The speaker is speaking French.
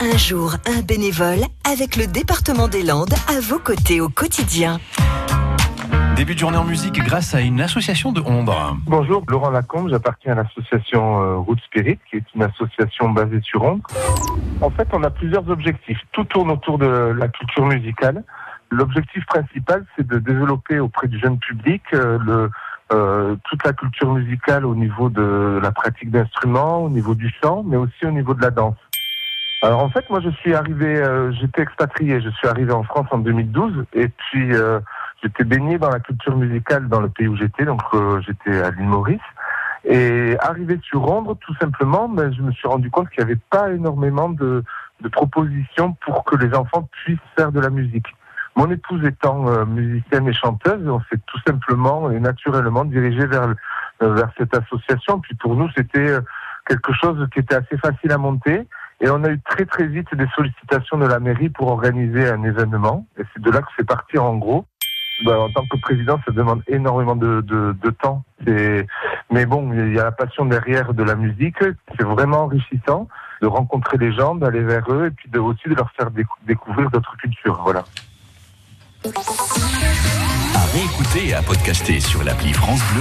Un jour, un bénévole avec le département des Landes à vos côtés au quotidien. Début de journée en musique grâce à une association de Ondre. Bonjour, Laurent Lacombe, j'appartiens à l'association euh, Root Spirit, qui est une association basée sur Ondre. En fait, on a plusieurs objectifs. Tout tourne autour de la culture musicale. L'objectif principal, c'est de développer auprès du jeune public euh, le, euh, toute la culture musicale au niveau de la pratique d'instruments, au niveau du chant, mais aussi au niveau de la danse. Alors en fait, moi je suis arrivé, euh, j'étais expatrié, je suis arrivé en France en 2012 et puis euh, j'étais baigné dans la culture musicale dans le pays où j'étais, donc euh, j'étais à l'île Maurice. Et arrivé sur Londres, tout simplement, ben, je me suis rendu compte qu'il n'y avait pas énormément de, de propositions pour que les enfants puissent faire de la musique. Mon épouse étant euh, musicienne et chanteuse, on s'est tout simplement et naturellement dirigé vers, euh, vers cette association. Puis pour nous, c'était euh, quelque chose qui était assez facile à monter. Et on a eu très très vite des sollicitations de la mairie pour organiser un événement. Et c'est de là que c'est parti en gros. Ben, en tant que président, ça demande énormément de, de, temps. Mais bon, il y a la passion derrière de la musique. C'est vraiment enrichissant de rencontrer les gens, d'aller vers eux et puis de, aussi de leur faire décou- découvrir d'autres cultures. Voilà. À réécouter et à podcaster sur l'appli France Bleu